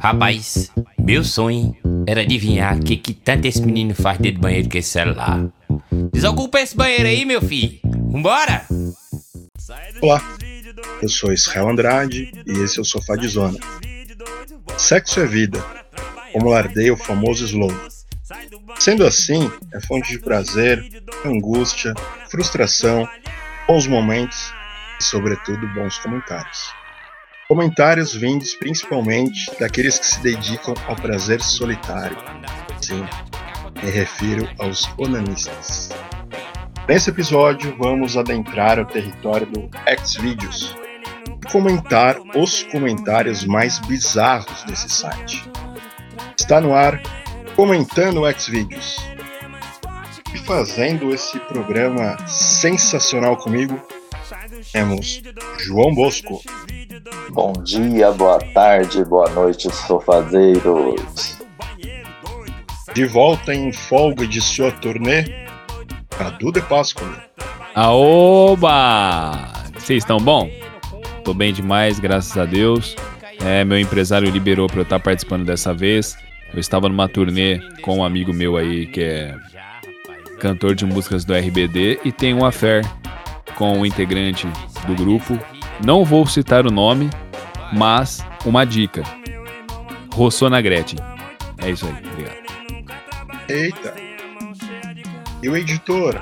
Rapaz, meu sonho era adivinhar o que, que tanto esse menino faz dentro do banheiro com esse celular. Desocupa esse banheiro aí, meu filho. Vambora! Olá, eu sou Israel Andrade e esse é o Sofá de Zona. Sexo é vida, como lardeia o famoso slogan. Sendo assim, é fonte de prazer, angústia, frustração, bons momentos e, sobretudo, bons comentários. Comentários vindos principalmente daqueles que se dedicam ao prazer solitário. Sim, me refiro aos onanistas. Nesse episódio, vamos adentrar o território do Xvideos e comentar os comentários mais bizarros desse site. Está no ar comentando Xvideos. E fazendo esse programa sensacional comigo, temos João Bosco. Bom dia, boa tarde, boa noite, sofazeiros. De volta em folga de sua turnê, Cadu de Páscoa. Aoba! Vocês estão bom? Tô bem demais, graças a Deus. É, meu empresário liberou para eu estar participando dessa vez. Eu estava numa turnê com um amigo meu aí que é cantor de músicas do RBD e tem uma fé com um integrante do grupo. Não vou citar o nome, mas uma dica. Rossona Gretchen. É isso aí, obrigado. Eita! E o editor,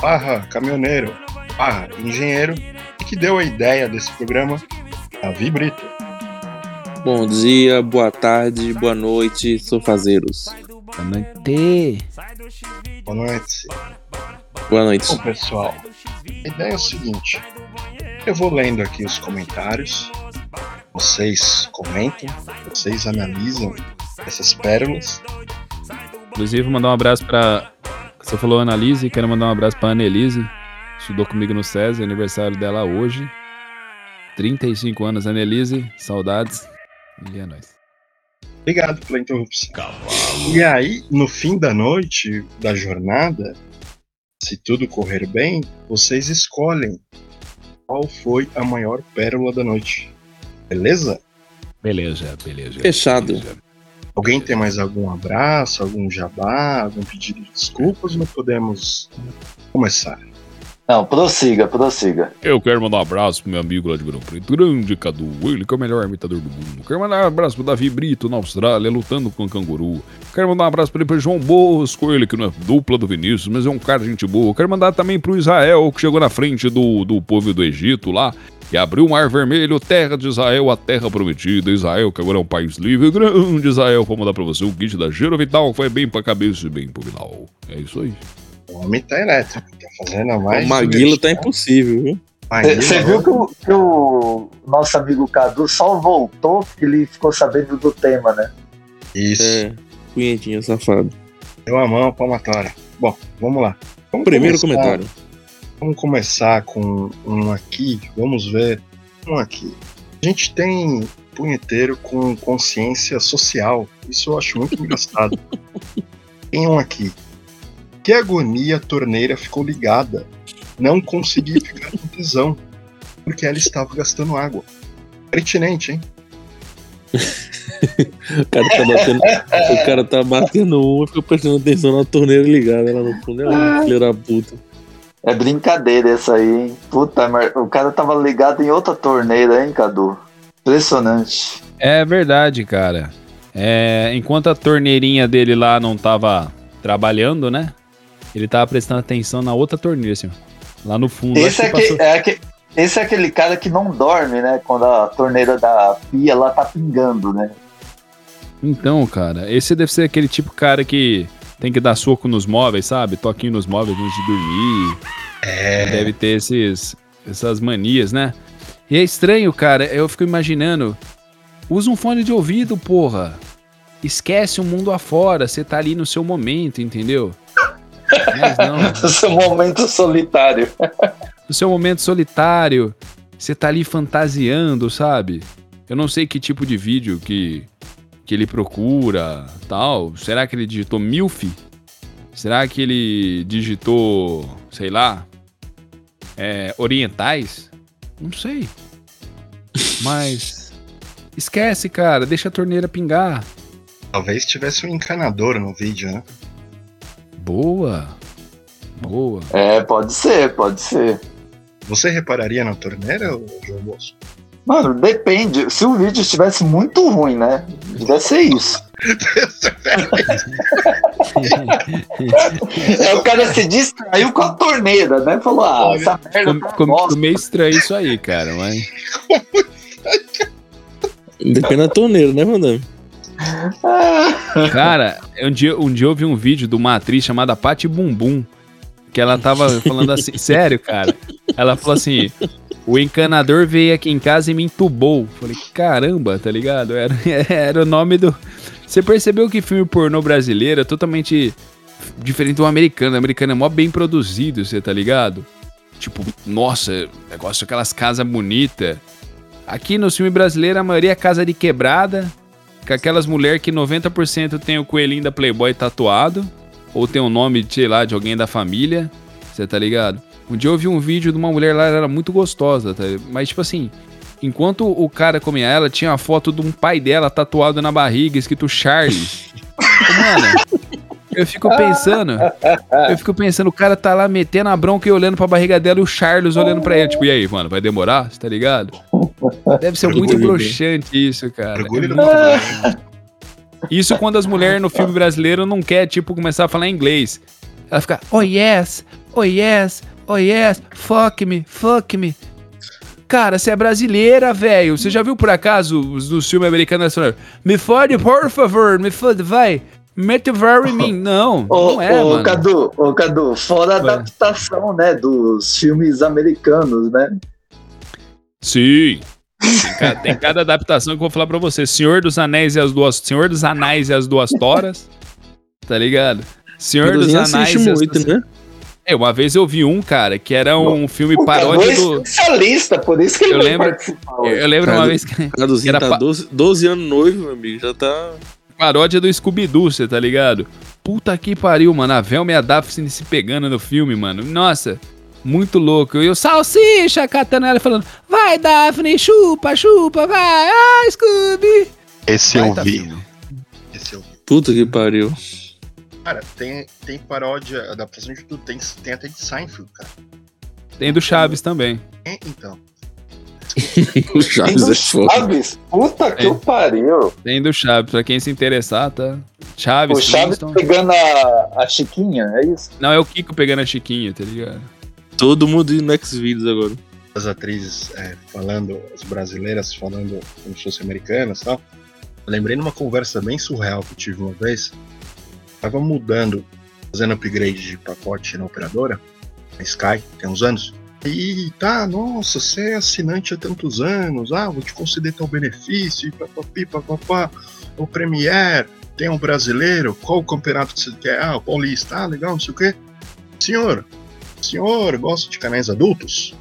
barra caminhoneiro, barra engenheiro, que deu a ideia desse programa, Davi Brito. Bom dia, boa tarde, boa noite, sofazeiros. Boa noite. Boa noite. Boa noite. Bom, pessoal, a ideia é o seguinte: eu vou lendo aqui os comentários, vocês comentam, vocês analisam essas pérolas. Inclusive, vou mandar um abraço pra. Você falou Annalise, quero mandar um abraço pra Annelise. Estudou comigo no SESI, aniversário dela hoje. 35 anos, Annelise, saudades. E é nóis. Obrigado pela interrupção. E aí, no fim da noite, da jornada, se tudo correr bem, vocês escolhem qual foi a maior pérola da noite. Beleza? Beleza, beleza. Fechado. beleza. Alguém tem mais algum abraço, algum jabá, algum pedido de desculpas? Não podemos começar. Não, prossiga, prossiga. Eu quero mandar um abraço pro meu amigo lá de Verão Preto, grande Cadu, ele que é o melhor imitador do mundo. Quero mandar um abraço pro Davi Brito na Austrália, lutando com o canguru. Quero mandar um abraço pra ele pro João Bosco, ele que não é dupla do Vinícius, mas é um cara de gente boa. Quero mandar também pro Israel, que chegou na frente do, do povo do Egito lá, que abriu o Mar Vermelho, terra de Israel, a terra prometida. Israel, que agora é um país livre, grande Israel. Vou mandar pra você o kit da Giro Vital, que foi bem pra cabeça e bem pro final. É isso aí. O homem tá elétrico, tá fazendo mais. o Maguila tá impossível, viu? Você viu que o, que o nosso amigo Cadu só voltou porque ele ficou sabendo do tema, né? Isso, É, safado. deu a mão palmatória. Bom, vamos lá. Vamos Primeiro começar- comentário. Vamos começar com um aqui, vamos ver um aqui. A gente tem punheteiro com consciência social, isso eu acho muito engraçado. tem um aqui. Que agonia a torneira ficou ligada. Não consegui ficar com tesão, porque ela estava gastando água. Pertinente, hein? O cara tá batendo, o cara tá batendo um e fica prestando atenção na torneira ligada lá no fundo. É um filho da puta. É brincadeira essa aí, hein? Puta, mas o cara tava ligado em outra torneira, hein, Cadu? Impressionante. É verdade, cara. É, enquanto a torneirinha dele lá não tava trabalhando, né? Ele tava prestando atenção na outra torneira, assim. Lá no fundo. Esse é, que passou- é, que- esse é aquele cara que não dorme, né? Quando a torneira da pia lá tá pingando, né? Então, cara, esse deve ser aquele tipo de cara que tem que dar soco nos móveis, sabe? Toquinho nos móveis antes de dormir. É. Deve ter esses, essas manias, né? E é estranho, cara. Eu fico imaginando. Usa um fone de ouvido, porra. Esquece o mundo afora. Você tá ali no seu momento, entendeu? Mas não. Esse momento solitário. no seu momento solitário, você tá ali fantasiando, sabe? Eu não sei que tipo de vídeo que, que ele procura, tal. Será que ele digitou MILF? Será que ele digitou, sei lá, é, orientais? Não sei. Mas Esquece, cara, deixa a torneira pingar. Talvez tivesse um encanador no vídeo, né? Boa. Boa. É, pode ser, pode ser. Você repararia na torneira, João Moço? Mano, depende. Se o vídeo estivesse muito ruim, né? Devia ser isso. É, o cara se distraiu com a torneira, né? Falou, ah, essa merda Ficou tá ficou- ficou meio estranho isso aí, cara, mas. Depende da torneira, né, Vandame? Cara, um dia, um dia eu vi um vídeo de uma atriz chamada Patti Bumbum. Que ela tava falando assim, sério, cara. Ela falou assim: o encanador veio aqui em casa e me entubou. Falei, caramba, tá ligado? Era, era o nome do. Você percebeu que filme pornô brasileiro é totalmente diferente do americano. O americano é mó bem produzido, você tá ligado? Tipo, nossa, negócio aquelas casas bonitas. Aqui no filme brasileiro, a maioria é casa de quebrada, com aquelas mulheres que 90% tem o coelhinho da Playboy tatuado, ou tem o nome, sei lá, de alguém da família, você tá ligado? Um dia eu vi um vídeo de uma mulher lá, ela era muito gostosa, tá? mas tipo assim, enquanto o cara comia ela, tinha a foto de um pai dela tatuado na barriga, escrito Charlie. Ô, Mano, eu fico pensando, eu fico pensando, o cara tá lá metendo a bronca e olhando pra barriga dela e o Charles olhando pra ele, tipo, e aí, mano, vai demorar? Você tá ligado? Deve ser muito broxante isso, cara. Orgulho É do muito mundo. isso quando as mulheres no filme brasileiro não quer, tipo, começar a falar inglês. Ela fica, oh yes, oh yes, oh yes, fuck me, fuck me. Cara, você é brasileira, velho. Você já viu por acaso os do filme americano elas falando, Me fode, por favor, me fode, vai. Mete very mim. Não, Ô, não é, ô, mano. Cadu, ô, Cadu, fora a adaptação, né, dos filmes americanos, né? Sim. Tem, ca- tem cada adaptação que eu vou falar pra você. Senhor dos Anéis e as duas. Senhor dos Anéis e as duas Toras. Tá ligado? Senhor dos Caduzinho Anéis e as muito, né? É, uma vez eu vi um, cara, que era um filme Cadu é paródia do. especialista, por isso que ele Eu lembro- participar Eu, eu lembro uma vez que Caduzinho Era tá pa- 12, 12 anos noivo, meu amigo. Já tá. paródia do Scooby-Doo, você tá ligado? Puta que pariu, mano. A Velma e a Daphne se pegando no filme, mano. Nossa, muito louco. E o Salsicha catando ela e falando: Vai, Daphne, chupa, chupa, vai. Ah, Scooby. Esse Vai, eu vi. Esse eu vi. Puta que pariu. Cara, tem, tem paródia, adaptação de tudo. Tem, tem até de Seinfeld, cara. Tem do Chaves também. É, então. O Tem Chaves do é foda. Chaves? Puta que É. pariu. Tem do Chaves, pra quem se interessar, tá? Chaves, O Chaves Flintstone. pegando a, a Chiquinha, é isso? Não, é o Kiko pegando a Chiquinha, tá ligado? Todo mundo indo no Xvideos agora. As atrizes é, falando, as brasileiras falando como se fossem americanas e tal. Eu lembrei numa conversa bem surreal que eu tive uma vez. Tava mudando, fazendo upgrade de pacote na operadora, na Sky, tem uns anos. E tá, nossa, você é assinante há tantos anos, ah, vou te conceder tal benefício, papapi, papapá, o Premier, tem um brasileiro, qual o campeonato que você quer? Ah, o Paulista, ah, legal, não sei o quê. Senhor, senhor gosta de canais adultos?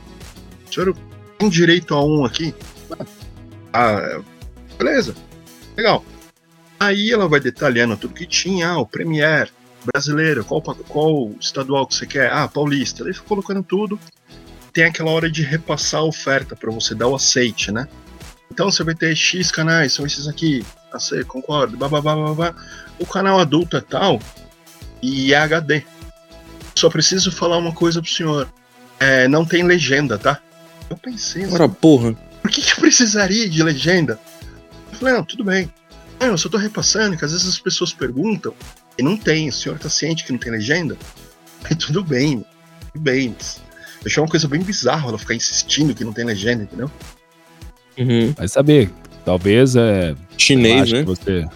O senhor tem direito a um aqui? Ah, beleza, legal. Aí ela vai detalhando tudo que tinha, ah, o Premier, brasileiro, qual, qual estadual que você quer? Ah, paulista. Daí fica colocando tudo. Tem aquela hora de repassar a oferta para você dar o aceite, né? Então você vai ter X canais, são esses aqui. Aceito, concordo, babá, babá. O canal adulto é tal e é HD. Só preciso falar uma coisa pro senhor. É, não tem legenda, tá? Eu pensei Ora, porra. por que, que eu precisaria de legenda? Eu falei, não, tudo bem. Não, eu só tô repassando, que às vezes as pessoas perguntam e não tem. O senhor tá ciente que não tem legenda? Aí tudo bem, tudo bem. Eu achei uma coisa bem bizarra ela ficar insistindo que não tem legenda, entendeu? Uhum. Vai saber. Talvez é. Chinês, né? que você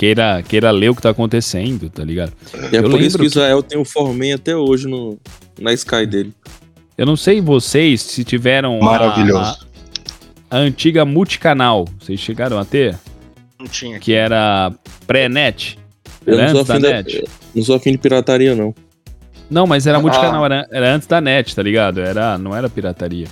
queira, queira ler o que tá acontecendo, tá ligado? E é Eu por isso que o Israel tem o Formen até hoje no, na Sky dele. Eu não sei vocês se tiveram a- Maravilhoso. A, a antiga multicanal. Vocês chegaram a ter? Não tinha aqui. Que era pré-net. Eu Era não sou, antes da afim da, net. não sou afim de pirataria, não. Não, mas era Ah. multicanal, era, era antes da net, tá ligado? Era, não era pirataria.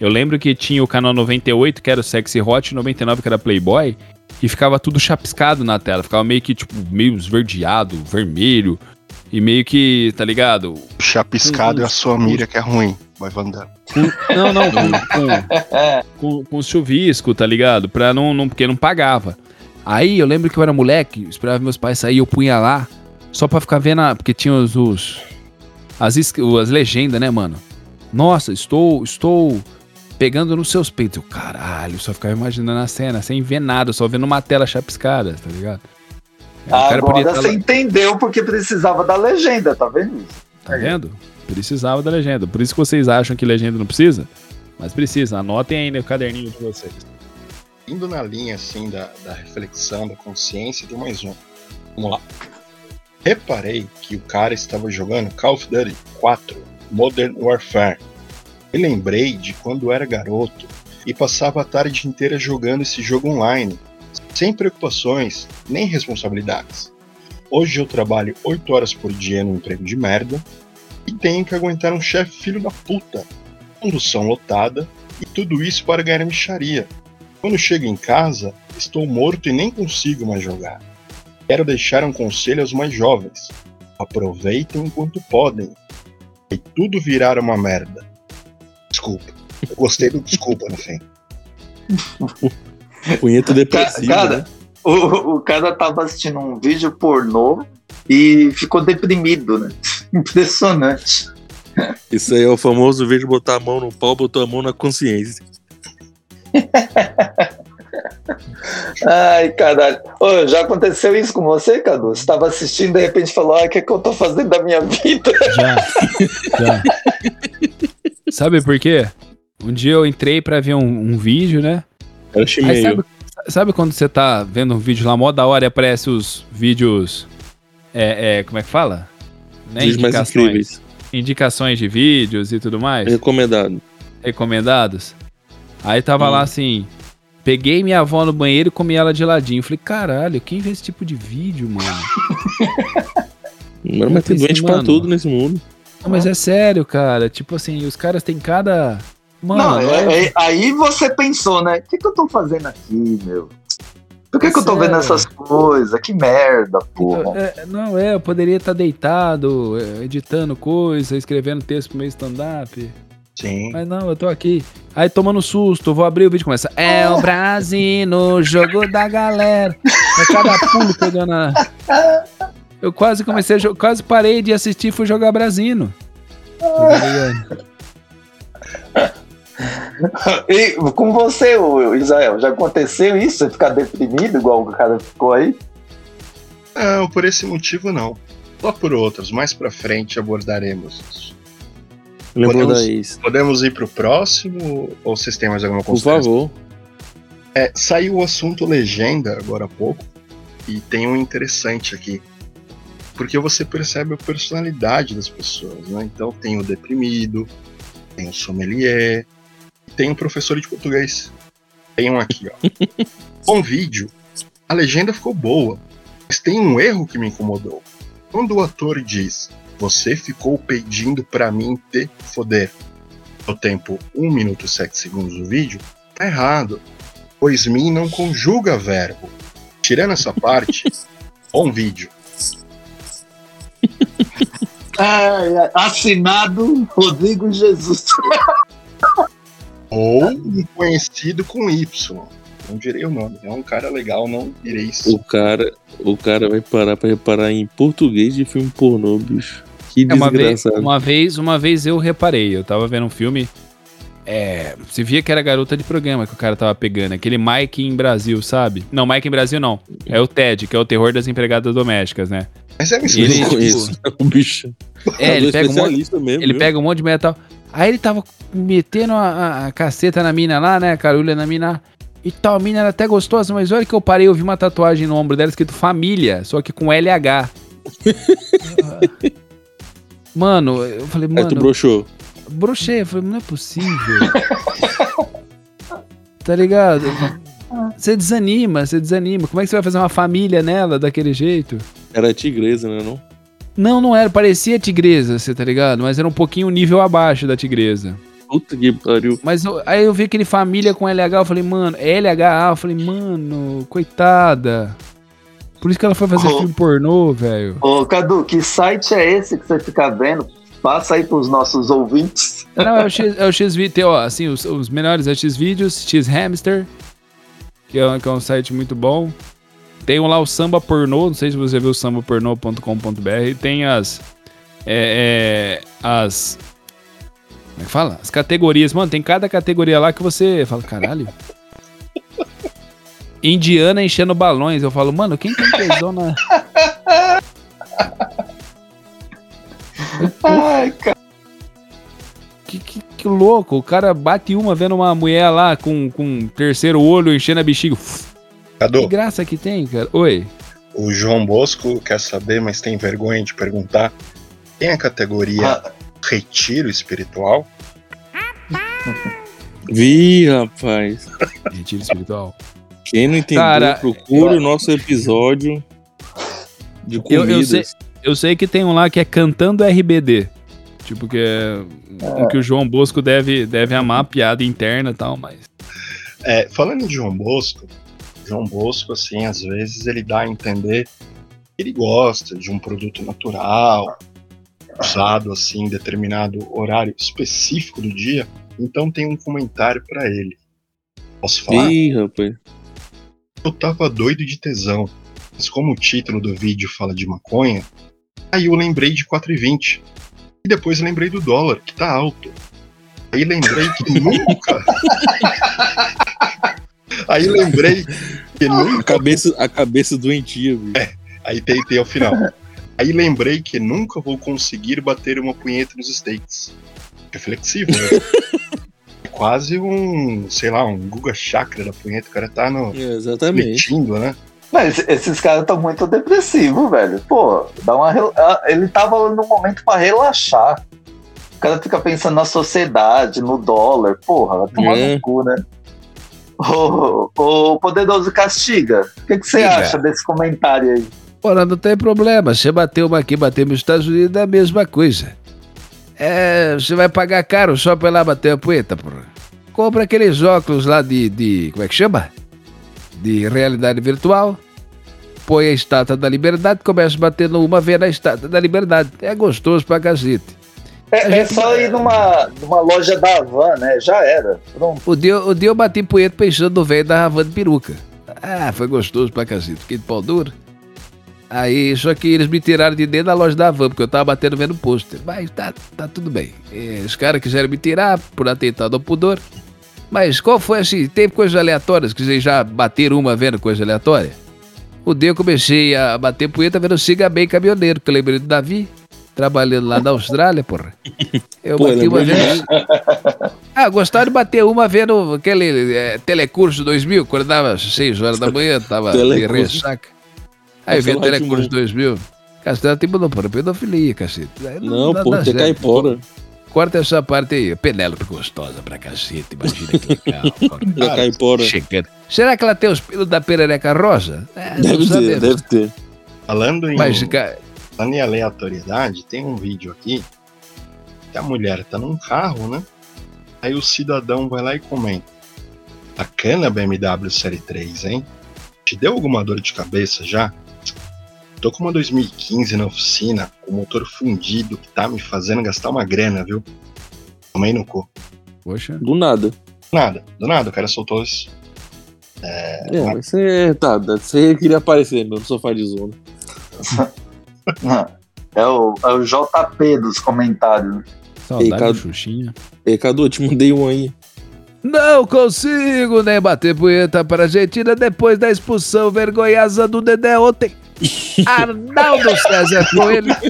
Eu lembro que tinha o canal 98, que era o Sexy Hot, e 99, que era Playboy, e ficava tudo chapiscado na tela. Ficava meio que, tipo, meio esverdeado, vermelho, e meio que, tá ligado? Chapiscado é a sua mira que é ruim. vai andando. Não, não, com, com, com, com chuvisco, tá ligado? Pra não, não, porque não pagava. Aí eu lembro que eu era moleque, esperava meus pais sair, eu punha lá, só pra ficar vendo, a, porque tinha os, os as, as legendas, né, mano? Nossa, estou, estou pegando nos seus peitos. Eu, caralho, só ficava imaginando a cena, sem ver nada, só vendo uma tela chapiscada, tá ligado? Podia Agora tá você entendeu porque precisava da legenda, tá vendo isso? Tá vendo? Precisava da legenda. Por isso que vocês acham que legenda não precisa? Mas precisa. Anotem aí no caderninho de vocês. Indo na linha assim da, da reflexão, da consciência, tem mais um. Vamos lá. Reparei que o cara estava jogando Call of Duty 4 Modern Warfare. E lembrei de quando era garoto e passava a tarde inteira jogando esse jogo online, sem preocupações nem responsabilidades. Hoje eu trabalho 8 horas por dia num emprego de merda e tenho que aguentar um chefe filho da puta, condução lotada e tudo isso para ganhar micharia. Quando chego em casa, estou morto e nem consigo mais jogar. Quero deixar um conselho aos mais jovens: aproveitem enquanto podem. E tudo virar uma merda. Desculpa. Eu gostei do desculpa no fim. Punheta depressivo, Cara, né? o, o cara tava assistindo um vídeo pornô e ficou deprimido, né? Impressionante. Isso aí é o famoso vídeo botar a mão no pau, botou a mão na consciência. Ai, caralho. Ô, já aconteceu isso com você, Cadu? Você tava assistindo e de repente falou: ah, o que, é que eu tô fazendo da minha vida? Já. Já. Sabe por quê? Um dia eu entrei pra ver um, um vídeo, né? Era Aí sabe, sabe quando você tá vendo um vídeo lá, mó da hora e aparece os vídeos. É, é, como é que fala? Né? Vídeos mais Indicações. incríveis. Indicações de vídeos e tudo mais. Recomendado. recomendados. Aí tava Hum. lá assim. Peguei minha avó no banheiro e comi ela de ladinho. Falei, caralho, quem vê esse tipo de vídeo, mano? Mano, mas tem doente pra tudo nesse mundo. Não, mas é sério, cara. Tipo assim, os caras têm cada. Mano, Não, é- é- é- aí você pensou, né? O que, que eu tô fazendo aqui, meu? Por que, que eu tô vendo Sério? essas coisas? Que merda, porra. é, não, é, eu poderia estar deitado, é, editando coisa, escrevendo texto pro meu stand-up. Sim. Mas não, eu tô aqui. Aí tomando susto, vou abrir o vídeo e começa. É o Brasil no jogo da galera. É cada pulo pegando a. Eu quase comecei a jogar. Quase parei de assistir e fui jogar Brasino. E com você, Israel, já aconteceu isso? Você ficar deprimido igual o cara ficou aí? Não, por esse motivo não. Só por outros, mais pra frente abordaremos isso. Lembrou Podemos-. Podemos ir pro próximo ou vocês têm mais alguma Por consideração? favor. É, saiu o assunto legenda agora há pouco e tem um interessante aqui. Porque você percebe a personalidade das pessoas, né? Então tem o deprimido, tem o sommelier, tem o professor de português. Tem um aqui, ó. Com vídeo, a legenda ficou boa, mas tem um erro que me incomodou. Quando o ator diz, você ficou pedindo pra mim te foder, no tempo 1 minuto e 7 segundos do vídeo, tá errado pois mim não conjuga verbo. Tirando essa parte, bom vídeo. Ai, ai, assinado Rodrigo Jesus. Ou conhecido com Y. Não direi o nome. É um cara legal, não direi isso. O cara, o cara vai parar pra reparar em português de filme pornô, bicho. Que É, uma, vez, desgraçado. uma vez, uma vez eu reparei, eu tava vendo um filme. É, você via que era garota de programa que o cara tava pegando, aquele Mike em Brasil, sabe? Não, Mike em Brasil não. É o Ted, que é o terror das empregadas domésticas, né? Mas é Ele- mistério. Eu tipo, conheço. O bicho. É, ele do pega um monte, mesmo. ele viu? pega um monte de metal. Aí ele tava metendo a, a- a caceta na mina lá, né? A carulha na mina. E tal, a mina era até gostosa, mas olha que eu parei, eu vi uma tatuagem no ombro dela escrito família, só que com LH. mano, eu falei, Aí tu mano, broxou. brochei, eu falei, não é possível. tá ligado? Você desanima, você desanima. Como é que você vai fazer uma família nela daquele jeito? Era tigresa, né? Não? Não, não era, parecia tigresa, você tá ligado? Mas era um pouquinho o nível abaixo da tigresa. Puta que pariu. Mas eu- aí eu vi aquele família com LH, eu falei, mano, LHA, eu falei, mano, coitada. Por isso que ela foi fazer Oh. filme pornô, velho. Ô, Cadu, que site é esse que você fica vendo? Passa aí pros nossos ouvintes. Não, é o X, é o X tem, ó, assim, os, os melhores é X vídeos, X Hamster, que é, que é um site muito bom. Tem lá o Samba Pornô, não sei se você viu sambapornô.com.br. Tem as. É, é, as. Como é que fala? As categorias. Mano, tem cada categoria lá que você fala, caralho. Indiana enchendo balões. Eu falo, mano, quem tem tesão na. Ai, cara. Que, que, que louco. O cara bate uma vendo uma mulher lá com, com um terceiro olho enchendo a bexiga. Cadu, graça que tem, cara. Oi. o João Bosco quer saber, mas tem vergonha de perguntar. Tem a categoria Ah, retiro espiritual? Vi, rapaz. Retiro espiritual. Quem não entendeu, Cara, procura o nosso episódio de Eu- comidas. eu sei- Eu sei que tem um lá que é Cantando RBD. Tipo, que é um que o João Bosco deve, deve amar a piada interna e tal, mas. É, falando de João Bosco, João Bosco, assim, às vezes ele dá a entender que ele gosta de um produto natural, usado assim em determinado horário específico do dia. Então tem um comentário pra ele. Posso falar? Ih, rapaz. Eu tava doido de tesão, mas como o título do vídeo fala de maconha, aí eu lembrei de 4,20. E depois lembrei do dólar, que tá alto. Aí lembrei que nunca. Aí lembrei que A nunca. cabeça, a cabeça doentia, bicho. Aí tem, tem ao final. Aí lembrei que nunca vou conseguir bater uma punheta nos States. Reflexivo, né? É quase um, sei lá, um Guga Chakra da punheta. O cara tá no. É, exatamente. Metindo, né? Mas esses caras estão muito depressivos, velho. Pô, dá uma, ah, ele tava no momento pra relaxar. O cara fica pensando na sociedade, no dólar. Porra, vai tomar É. no cu, né? Ô, ô, Poderoso Castiga, o que, que você Diga. acha desse comentário aí? Ora, não tem problema. Você bateu uma aqui, bateu nos Estados Unidos, é a mesma coisa. É, você vai pagar caro só pra ir lá bater a poeta, porra. Compra aqueles óculos lá de, de. Como é que chama? De realidade virtual. Põe a estátua da liberdade, começa batendo uma vez na estátua da liberdade. É gostoso pra cacete. É, é só ir numa, numa loja da Havan, né? Já era. Pronto. O dia, o dia eu bati poeta pensando no velho da Havana de peruca. Ah, foi gostoso pra cacete. Fiquei de pau duro. Aí, só que eles me tiraram de dentro da loja da Havan, porque eu tava batendo vendo pôster. Mas tá, tá tudo bem. Eh, Os caras quiseram me tirar por atentado ao pudor. Mas qual foi assim? Teve coisas aleatórias que vocês já bateram uma vendo coisa aleatória? O dia eu comecei a bater poeta vendo Siga Bem Caminhoneiro, que eu lembrei do Davi, trabalhando lá na Austrália, porra. Eu Pô, bati uma lembrei vez. Ah, gostava de bater uma vendo aquele é, telecurso 2000, quando dava 6 horas da manhã, tava de Telecurso. ressaca. Aí veio Castelo telecurso Rá-Tim-Bum. 2000. Castelo tipo não, porra, pedofilia, cacete. Não, pô, dá tem certo. caipora. Corta essa parte aí. Penélope gostosa pra cacete, imagina que legal. Da caipora. Chegando. Será que ela tem os pelos da perereca rosa? É, não Deve ter, sabemos. deve ter. Falando em, Mas, cara, falando em aleatoriedade, tem um vídeo aqui que a mulher tá num carro, né? Aí o cidadão vai lá e comenta. Bacana a BMW Série 3, hein? Te deu alguma dor de cabeça já? Tô com uma 2015 na oficina, com o motor fundido, que tá me fazendo gastar uma grana, viu? Tomei no cu. Poxa. Do nada. Nada, do nada, o cara soltou isso. É, mas você. Tá, você queria aparecer meu, no sofá de zona. É o, é o JP dos comentários. Saudade Ei, do Xuxinha. Ei, Cadu, eu te mandei um aí. não consigo nem bater punheta para a Argentina depois da expulsão vergonhosa do Dedé ontem. Arnaldo César Coelho.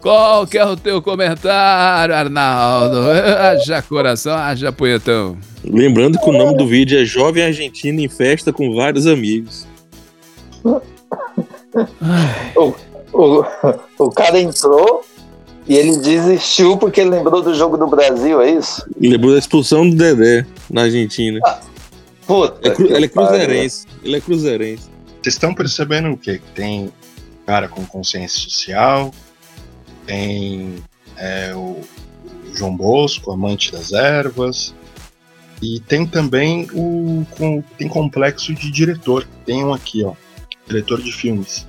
Qual que é o teu comentário, Arnaldo? Haja coração, haja punhetão. Lembrando que o nome do vídeo é Jovem Argentina em Festa com Vários Amigos. O, o cara entrou e ele desistiu porque ele lembrou do jogo do Brasil, é isso? Lembrou da expulsão do Dedé na Argentina. Puta. É cru- que ele é cruzeirense. Ele é cruzeirense. Vocês estão percebendo o quê? Que tem cara com consciência social, tem é, o João Bosco, amante das ervas, e tem também o com- tem complexo de diretor. Tem um aqui, ó, diretor de filmes.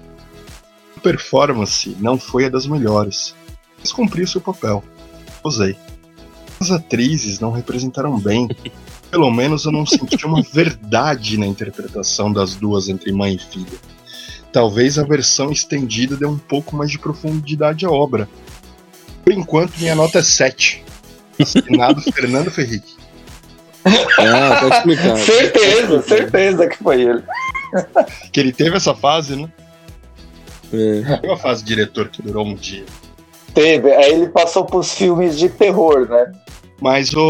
A performance não foi a das melhores. Mas cumpri o seu papel. Usei. As atrizes não representaram bem. Pelo menos eu não senti uma verdade na interpretação das duas entre mãe e filha. Talvez a versão estendida dê um pouco mais de profundidade à obra. Por enquanto, minha nota é 7. Assinado Fernando Ferrique. Ah, tá explicado. certeza, certeza que foi ele. Que ele teve essa fase, né? É. Teve uma fase de diretor que durou um dia. Teve. Aí ele passou pros filmes de terror, né? Mas, o,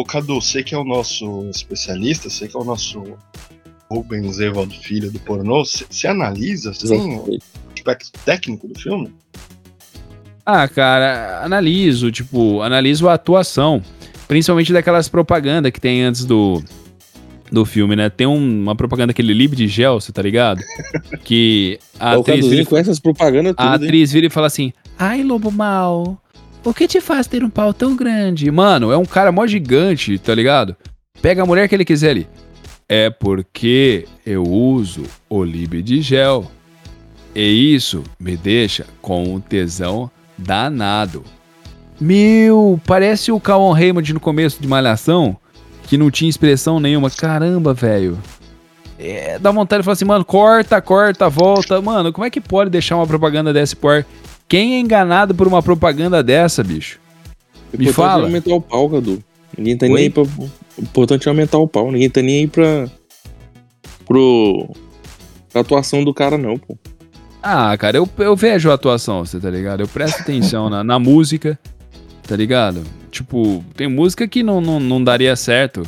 o Cadu, você que é o nosso especialista, você que é o nosso Rubens Evaldo Filho do pornô, você você analisa assim, o aspecto técnico do filme? Ah, cara, analiso, tipo, analiso a atuação. Principalmente daquelas propagandas que tem antes do, do filme, né? Tem um- uma propaganda, aquele Lib de gel, você tá ligado? Que a atriz, vira, com essas propagandas a tudo, hein? atriz vira e fala assim: Ai, lobo mal, o que te faz ter um pau tão grande? Mano, é um cara mó gigante, tá ligado? Pega a mulher que ele quiser ali. É porque eu uso o Lib de gel. E isso me deixa com um tesão danado. Meu, parece o Cauan Raymond no começo de Malhação, que não tinha expressão nenhuma. Caramba, velho. É, dá vontade de falar assim, mano, corta, corta, volta. Mano, como é que pode deixar uma propaganda dessa por ar? Quem é enganado por uma propaganda dessa, bicho? O Me importante fala. é aumentar o pau, Cadu. Ninguém tá Oi? nem aí pra. O importante é aumentar o pau. Ninguém tá nem aí pra. Pro. Pra atuação do cara, não, pô. Ah, cara, eu, eu vejo a atuação, você tá ligado? Eu presto atenção na, na música, tá ligado? Tipo, tem música que não, não, não daria certo.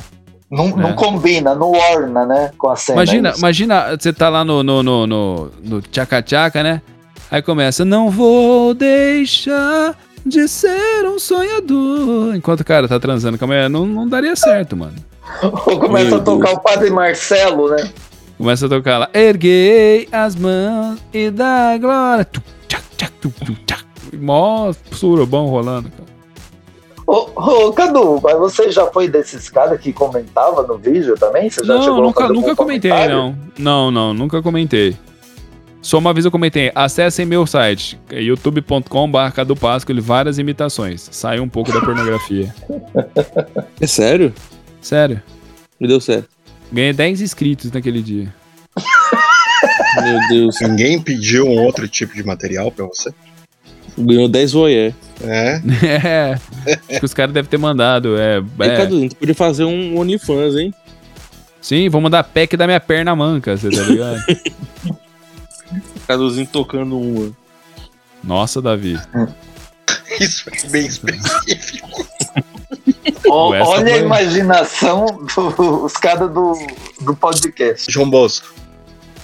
Não, É. não combina, não orna, né? Com a cena. Imagina, isso. imagina, você tá lá no, no, no, no, no tchaca-tchaca, né? Aí começa, não vou deixar de ser um sonhador. Enquanto o cara tá transando com a mulher, não, não daria certo, mano. Ou começa Meu a tocar o Padre Marcelo, né? Começa a tocar lá, erguei as mãos e dá glória. Mó surubão rolando, cara. Ô, ô, Cadu, mas você já foi desses caras que comentava no vídeo também? Você já Não, chegou a nunca, fazer algum nunca comentei, comentário? não. Não, não, nunca comentei. Só uma vez eu comentei, acessem meu site, youtube.com.br Cadu Páscoa, várias imitações. Saiu um pouco da pornografia. É sério? Sério. Me deu certo. Ganhei 10 inscritos naquele dia. Meu Deus. Ninguém pediu um outro tipo de material pra você? Ganhou 10 voyeur. É, É, acho que os caras devem ter mandado. É, é. Cadu, tu podia fazer um OnlyFans, hein? Sim, vou mandar pack da minha perna manca, você tá ligado? Caduzinho tocando uma. Nossa, Davi. isso é bem específico. Essa olha a foi- imaginação dos caras do, do podcast. João Bosco,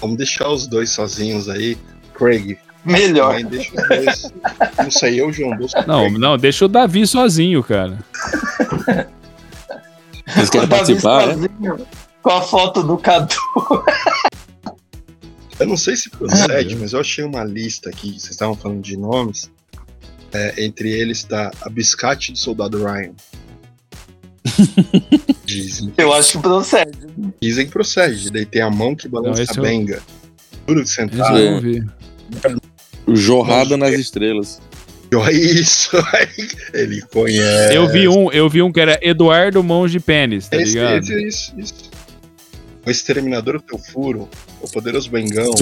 vamos deixar os dois sozinhos aí. Craig, Melhor. também deixa dois. Não sei, eu, João Bosco. Não, não, deixa o Davi sozinho, cara. Vocês querem participar? né? sozinho, Com a foto do Cadu. Eu não sei se procede, mas eu achei uma lista aqui, vocês estavam falando de nomes. É, entre eles está a Biscate do Soldado Ryan. Dizem, Eu acho que procede. dizem que procede. Daí tem a mão que balança Não, a eu- benga. Duro de sentar. eu não vi. Jorrada nas é. estrelas. Isso. Ele conhece. Eu vi um, eu vi um que era Eduardo Mãos de Pênis, tá Esse, ligado? esse, isso, isso. O exterminador do teu furo, o poderoso Bengão.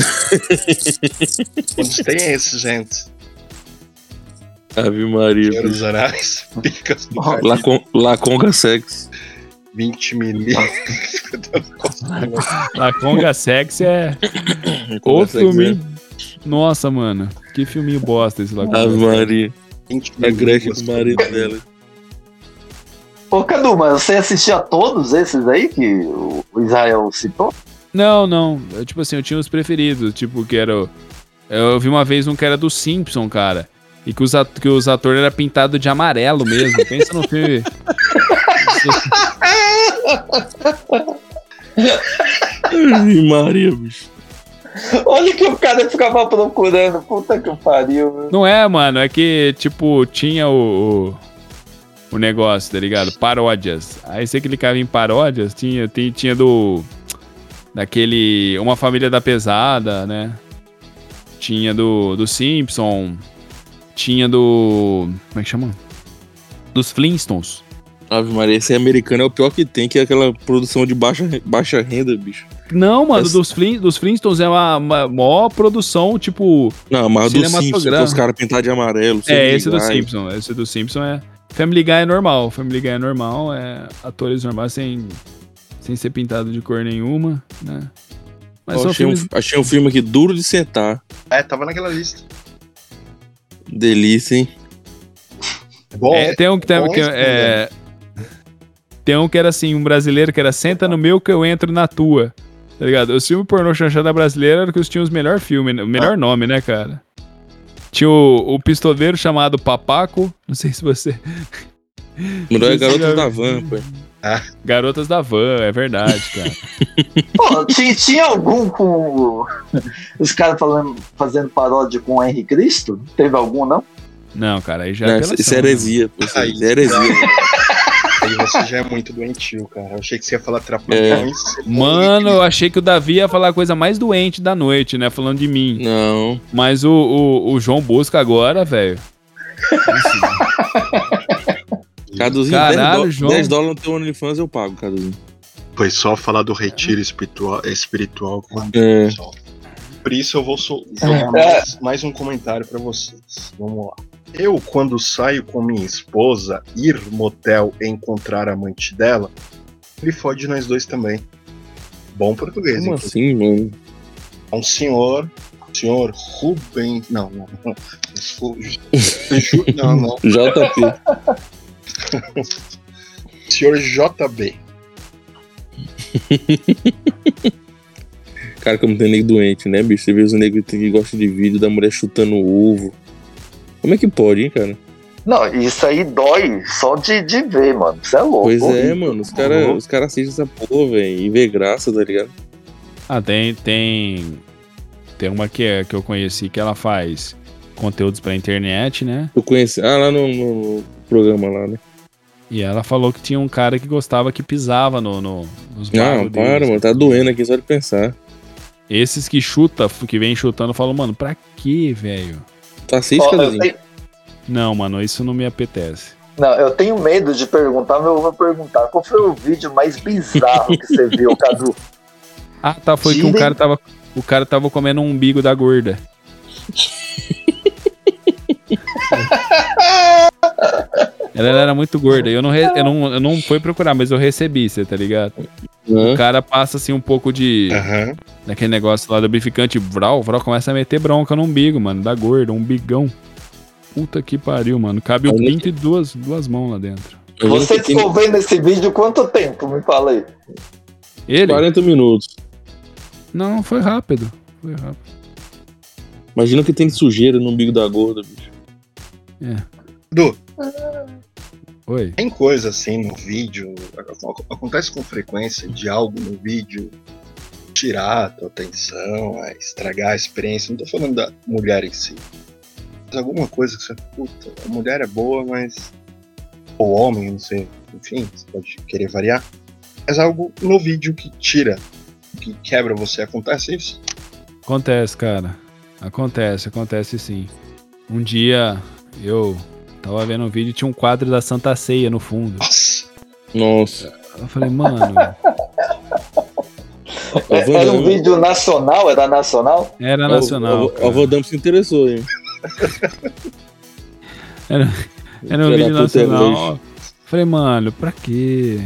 Onde tem esse, gente? Ave Maria. Senhores Arais, picas do Lacon, Laconga Sex. 20 milímetros. A Conga Sex é Laconga o Sex, filme. Nossa, mano. Que filminho bosta esse lá. Ave Maria. 20 A Gretchen com o marido dela. Ô, Cadu, mas você assistia todos esses aí que o Israel citou? Não, não. Eu, tipo assim, eu tinha os preferidos. Tipo, que era. o- Eu vi uma vez um que era do Simpson, cara. E que os, at que os atores eram pintados de amarelo mesmo. Pensa no filme. Maria, bicho. Olha que o cara ficava procurando. Puta que pariu. meu. Não é, mano. É que, tipo, tinha o. o... o negócio, tá ligado? Paródias. Aí você clicava em paródias, tinha, tinha, tinha do. Daquele. Uma Família da Pesada, né? Tinha do, do Simpson. tinha do. Como é que chama? Dos Flintstones. Ave Maria, esse americano é o pior que tem, que é aquela produção de baixa, baixa renda, bicho. Não, mano, Essa- dos, Flin, dos Flintstones é uma, uma maior produção, tipo. Não, mas do Simpsons, os caras pintados de amarelo. É, esse do Guy. Simpson. Esse do Simpson é. Family Guy é normal. Family Guy é normal, é atores normais sem, sem ser pintado de cor nenhuma, né? Mas achei, um, filmes. achei um filme aqui duro de sentar. É, tava naquela lista. Delícia, hein? Bom, É, tem um que, tem, bom que é, tem um que era assim, um brasileiro que era senta no meu que eu entro na tua. Tá ligado? O filme pornô chanchada brasileira era que os tinham os melhores filmes, o melhor nome, né, cara? Tinha o, o pistoleiro chamado Papaco, não sei se você. Melhor é Garotas da Van, pô. Garotas da Van, é verdade, cara. Pô, tinha, tinha algum com os caras fazendo paródia com o Henrique Cristo? Teve algum, não? Não, cara, aí já é Não, apelação, isso é né? heresia, pô. Isso é heresia. Aí você já é muito doentio, cara. Eu achei que você ia falar trapalhões. Mano, eu achei que o Davi ia falar a coisa mais doente da noite, né? Falando de mim. Não. Mas o, o, o João Busca agora, velho. Caduzinho, Caralho, 10, dó- João. 10 dólares no teu OnlyFans eu pago, Caduzinho. Foi só falar do retiro espiritual, espiritual com a É. Por isso eu vou so- jogar mais, mais um comentário pra vocês. Vamos lá. Eu, quando saio com minha esposa, ir motel e encontrar a amante dela, ele fode nós dois também. Bom português, Como assim, mano? É um senhor, senhor Rubem. Não, não, não. Não, não. JP. Senhor JB. Cara, como tem nego doente, né, bicho? Você vê os negros que gostam de vídeo da mulher chutando o ovo. Como é que pode, hein, cara? Não, isso aí dói só de, de ver, mano. Isso é louco. Pois é, horrível. mano. Os caras os cara assistem essa porra, velho. E vê graça, tá ligado? Ah, tem. Tem, tem uma que, é, que eu conheci que ela faz conteúdos pra internet, né? Eu conheci. Ah, lá no, no programa lá, né? E ela falou que tinha um cara que gostava que pisava no, no, nos Não, para, deles. mano. Tá doendo aqui só de pensar. Esses que chuta, que vem chutando, falam, mano, pra quê, velho? Tu assiste, tenho- Não, mano, isso não me apetece. Não, eu tenho medo de perguntar, mas eu vou perguntar. Qual foi o vídeo mais bizarro que você viu, Cadu? Ah, tá, foi que um Tirem- cara tava. O cara tava comendo um umbigo da gorda. Ela era muito gorda. Eu não, re- eu, não, eu não fui procurar, mas eu recebi, você tá ligado? Hã? O cara passa assim um pouco de. Aham. Daquele negócio lá do lubrificante Vral. Vral começa a meter bronca no umbigo, mano. Da gorda, um bigão. Puta que pariu, mano. Cabe o pinto e duas, duas mãos lá dentro. Você ficou vendo esse vídeo quanto tempo? Me fala aí. Ele? 40 minutos. Não, foi rápido. Foi rápido. Imagina que tem de sujeira no umbigo da gorda, bicho. Du, Oi. tem coisa assim no vídeo, ac- acontece com frequência de algo no vídeo tirar a tua atenção, a estragar a experiência. Não tô falando da mulher em si. Mas alguma coisa que você, puta, a mulher é boa, mas. Ou homem, não sei. Enfim, você pode querer variar. Mas algo no vídeo que tira, que quebra você. Acontece isso? Acontece, cara. Acontece, acontece sim. Um dia eu tava vendo um vídeo e tinha um quadro da Santa Ceia no fundo. Nossa! Nossa. Eu falei, mano, É- Era um vídeo nacional? Era nacional? era nacional. A, a, a Van Damme se interessou, hein? Era um Filha da vídeo é nacional. Falei, mano, pra quê?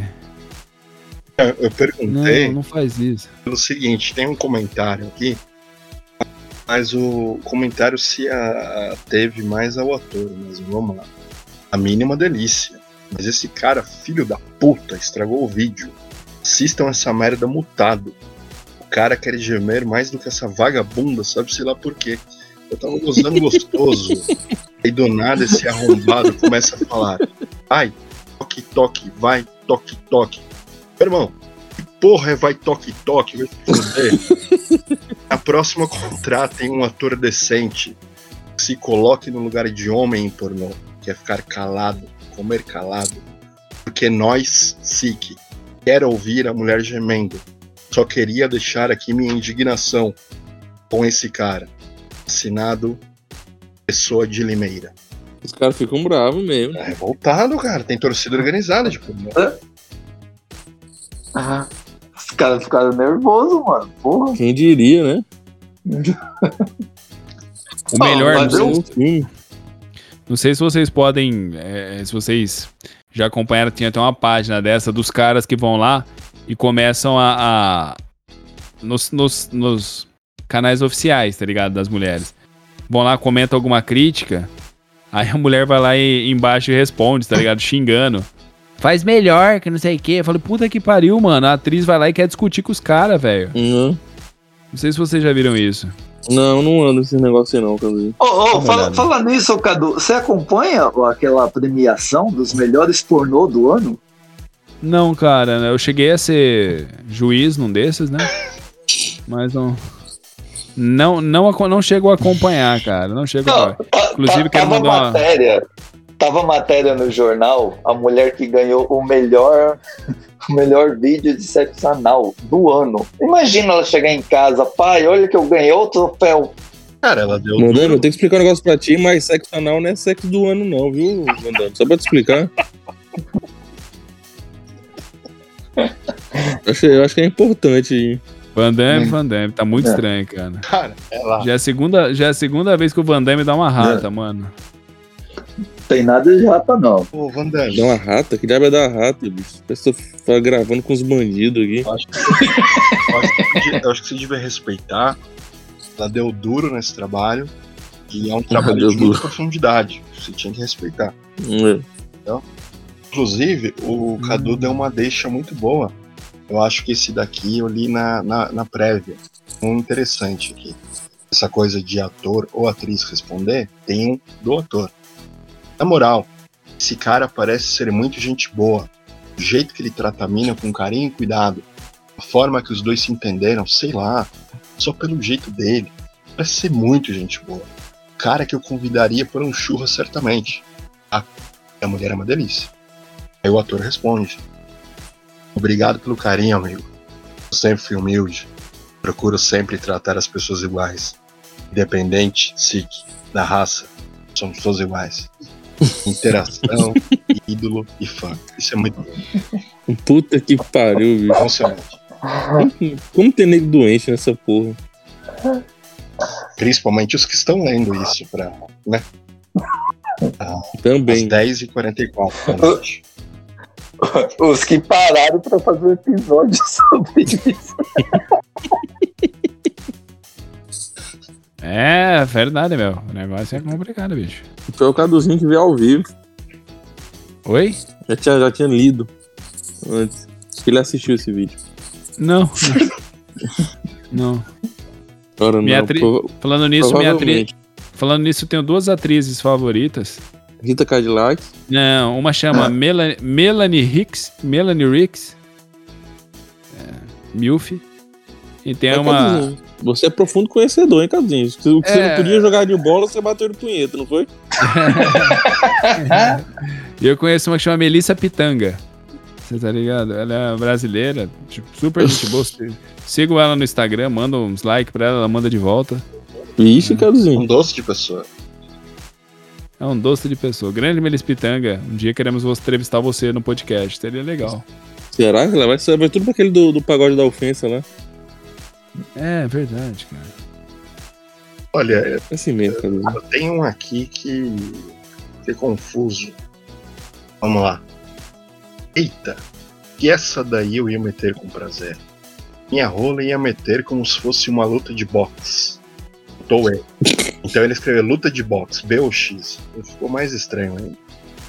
Eu, eu Não, perguntei. não faz isso. pelo seguinte, tem um comentário aqui, mas o comentário se teve mais ao ator, mas vamos lá. A mínima delícia. Mas esse cara, filho da puta, estragou o vídeo. Assistam essa merda mutado. O cara quer gemer mais do que essa vagabunda, sabe-se lá por quê. Eu tava gozando gostoso. e do nada esse arrombado começa a falar: Ai, toque, toque, vai, toque, toque. Meu irmão, porra é vai toque toque? Vai se fuder. Na próxima contratem um ator decente. que Se coloque no lugar de homem em pornô, que é ficar calado, comer calado. Porque nós, SIC, quer ouvir a mulher gemendo. Só queria deixar aqui minha indignação com esse cara. Assinado Pessoa de Limeira. Os caras ficam bravos mesmo. É revoltado, cara. Tem torcida organizada, tipo. Ah, Os caras ficaram nervosos, mano. Porra. Quem diria, né? O melhor, sei, Um filme. não sei se vocês podem. é, se vocês já acompanharam, tinha até uma página dessa dos caras que vão lá e começam a. a- nos, nos, nos canais oficiais, tá ligado? Das mulheres. Vão lá, comentam alguma crítica. Aí a mulher vai lá e embaixo e responde, tá ligado? Xingando. Faz melhor, que não sei o quê. Eu falei, puta que pariu, mano. A atriz vai lá e quer discutir com os caras, velho. Não, Não sei se vocês já viram isso. não, não anda esse negócio aí não, Cadu. Ô, ô, uma fala, olhada. fala nisso, Cadu. Você acompanha aquela premiação dos melhores pornô do ano? Não, cara, eu cheguei a ser juiz num desses, né? Mas não. Não, não, não chego a acompanhar, cara. Não chego a Não, acompanhar. tá- Inclusive, tá- quero tava mandar uma- matéria. Tava matéria no jornal, a mulher que ganhou o melhor, o melhor vídeo de sexo anal do ano. Imagina ela chegar em casa, pai, olha que eu ganhei outro troféu. Cara, ela deu. Mandando, eu tenho que explicar um negócio pra ti, mas sexo anal não é sexo do ano, não, viu, Mandando? Só pra te explicar. Eu acho, eu acho que é importante aí. Van Damme, Van Damme. Tá muito É. estranho, cara. Cara, ela. Já é, a segunda, já é a segunda vez que o Van Damme dá uma rata, mano. Tem nada de rata, não. Ô, Van Damme. Dá uma rata? Que diabo é dar rata, bicho? Parece que eu tô gravando com os bandidos aqui. Eu acho, que, eu acho que você- eu acho que você devia respeitar. Ela deu duro nesse trabalho. E é um trabalho de muita profundidade. Você tinha que respeitar. É. Inclusive, o Cadu deu uma deixa muito boa. Eu acho que esse daqui eu li na, na, na prévia. Um interessante aqui. Essa coisa de ator ou atriz responder, tem um do ator. Na moral, esse cara parece ser muito gente boa. O jeito que ele trata a mina com carinho e cuidado. A forma que os dois se entenderam, sei lá. Só pelo jeito dele. Parece ser muito gente boa. Cara que eu convidaria por um churro certamente. A, a mulher é uma delícia. Aí o ator responde: Obrigado pelo carinho, amigo. Eu sempre fui humilde. Procuro sempre tratar as pessoas iguais. Independente, SIC, da raça, somos todos iguais. Interação, ídolo e fã. Isso é muito bom. Puta que pariu, bicho. emocionante. Como tem nego doente nessa porra? Principalmente os que estão lendo isso pra, né? Às Também. 10h44 da noite. Os que pararam pra fazer um episódio sobre isso. É, verdade, meu. O negócio é complicado, bicho. Foi o Caduzinho que veio ao vivo. Oi? Já tinha, já tinha lido antes. Acho que ele assistiu esse vídeo. Não. não. Minha não. atri- prova- Falando nisso, minha atriz. Falando nisso, eu tenho duas atrizes favoritas. Rita Cadillac. Não, uma chama Melanie, Melanie Hicks, Melanie Ricks, é, Milf, e tem É, uma, Você é profundo conhecedor, hein, Caduzinho? O que você É. não podia jogar de bola, você bateu de punheta, não foi? e eu conheço uma que chama Melissa Pitanga, você tá ligado? Ela é brasileira, tipo, super gente boa, sigo ela no Instagram, mando uns likes pra ela, ela manda de volta, Vixe, Caduzinho. Um doce de pessoa. é um doce de pessoa, grande Melissa Pitanga, um dia queremos entrevistar você no podcast, seria legal. Será que ela vai saber tudo pra aquele do, do pagode da ofensa lá? É, verdade, cara. Olha, É assim mesmo, Caduzinho. Eu tenho um aqui que fiquei confuso. Vamos lá. Eita, que essa daí eu ia meter com prazer. Minha rola ia meter como se fosse uma luta de boxe. Tô eu. Então ele escreveu luta de boxe, B ou X. Ficou mais estranho ainda.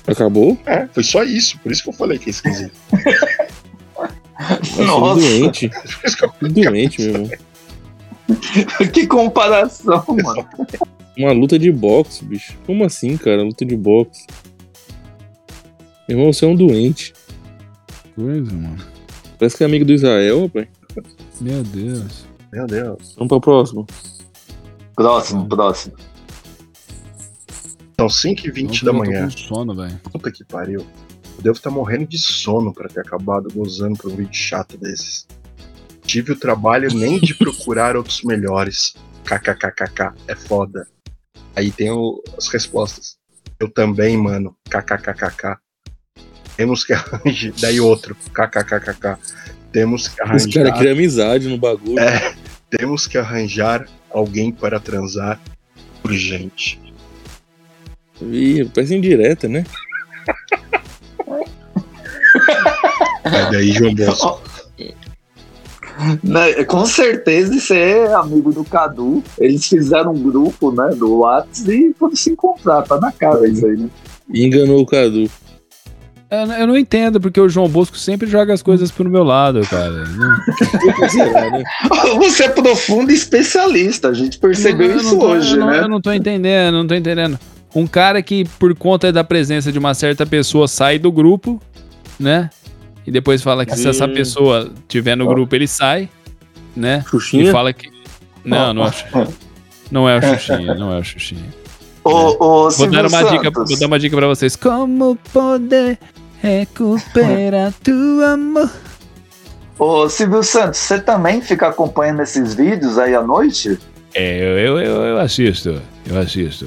Acabou? É, foi só isso, por isso que eu falei que é esquisito. Nossa, Nossa. doente. Doente, meu irmão. que comparação, mano. Uma luta de boxe, bicho. Como assim, cara? Luta de boxe. Meu irmão, você é um doente. Coisa, mano. Parece que é amigo do Israel, rapaz. Meu Deus. Meu Deus. Vamos pra próxima. Próximo, próximo. São 5h20 da manhã. com sono, velho. Puta que pariu. Devo estar morrendo de sono pra ter acabado gozando por um vídeo chato desses. Tive o trabalho nem de procurar outros melhores. KKKKK. É foda. Aí tem o- as respostas. Eu também, mano. KKKKK. Temos que arranjar. Daí outro. KKKKK. Temos que Os caras arranjar. criam amizade no bagulho. É. Temos que arranjar alguém para transar urgente. Ih, parece indireta, né? Aí daí, João Bosco. Né, Com certeza isso é amigo do Cadu. Eles fizeram um grupo, né, do Whats e foram se encontrar. Tá na cara isso aí, né? Enganou o Cadu. Eu, eu não entendo, porque o João Bosco sempre joga as coisas pro meu lado, cara. Né? Você é profundo e especialista. A gente percebeu Eu isso tô- hoje, eu não, né? Eu não tô entendendo, não tô entendendo. Um cara que, por conta da presença de uma certa pessoa, sai do grupo, né? E depois fala que se essa pessoa tiver no grupo, ele sai, né? E Xuxinha? fala que. Não, não é o Xuxinha. Não é o Xuxinha, não é o Xuxinha. Ô, ô, Vou Silvio dar, uma dica, Santos. vou dar uma dica pra vocês. Como poder recuperar tu amor? Ô, Silvio Santos, você também fica acompanhando esses vídeos aí à noite? É, eu, eu, eu, eu assisto. Eu assisto.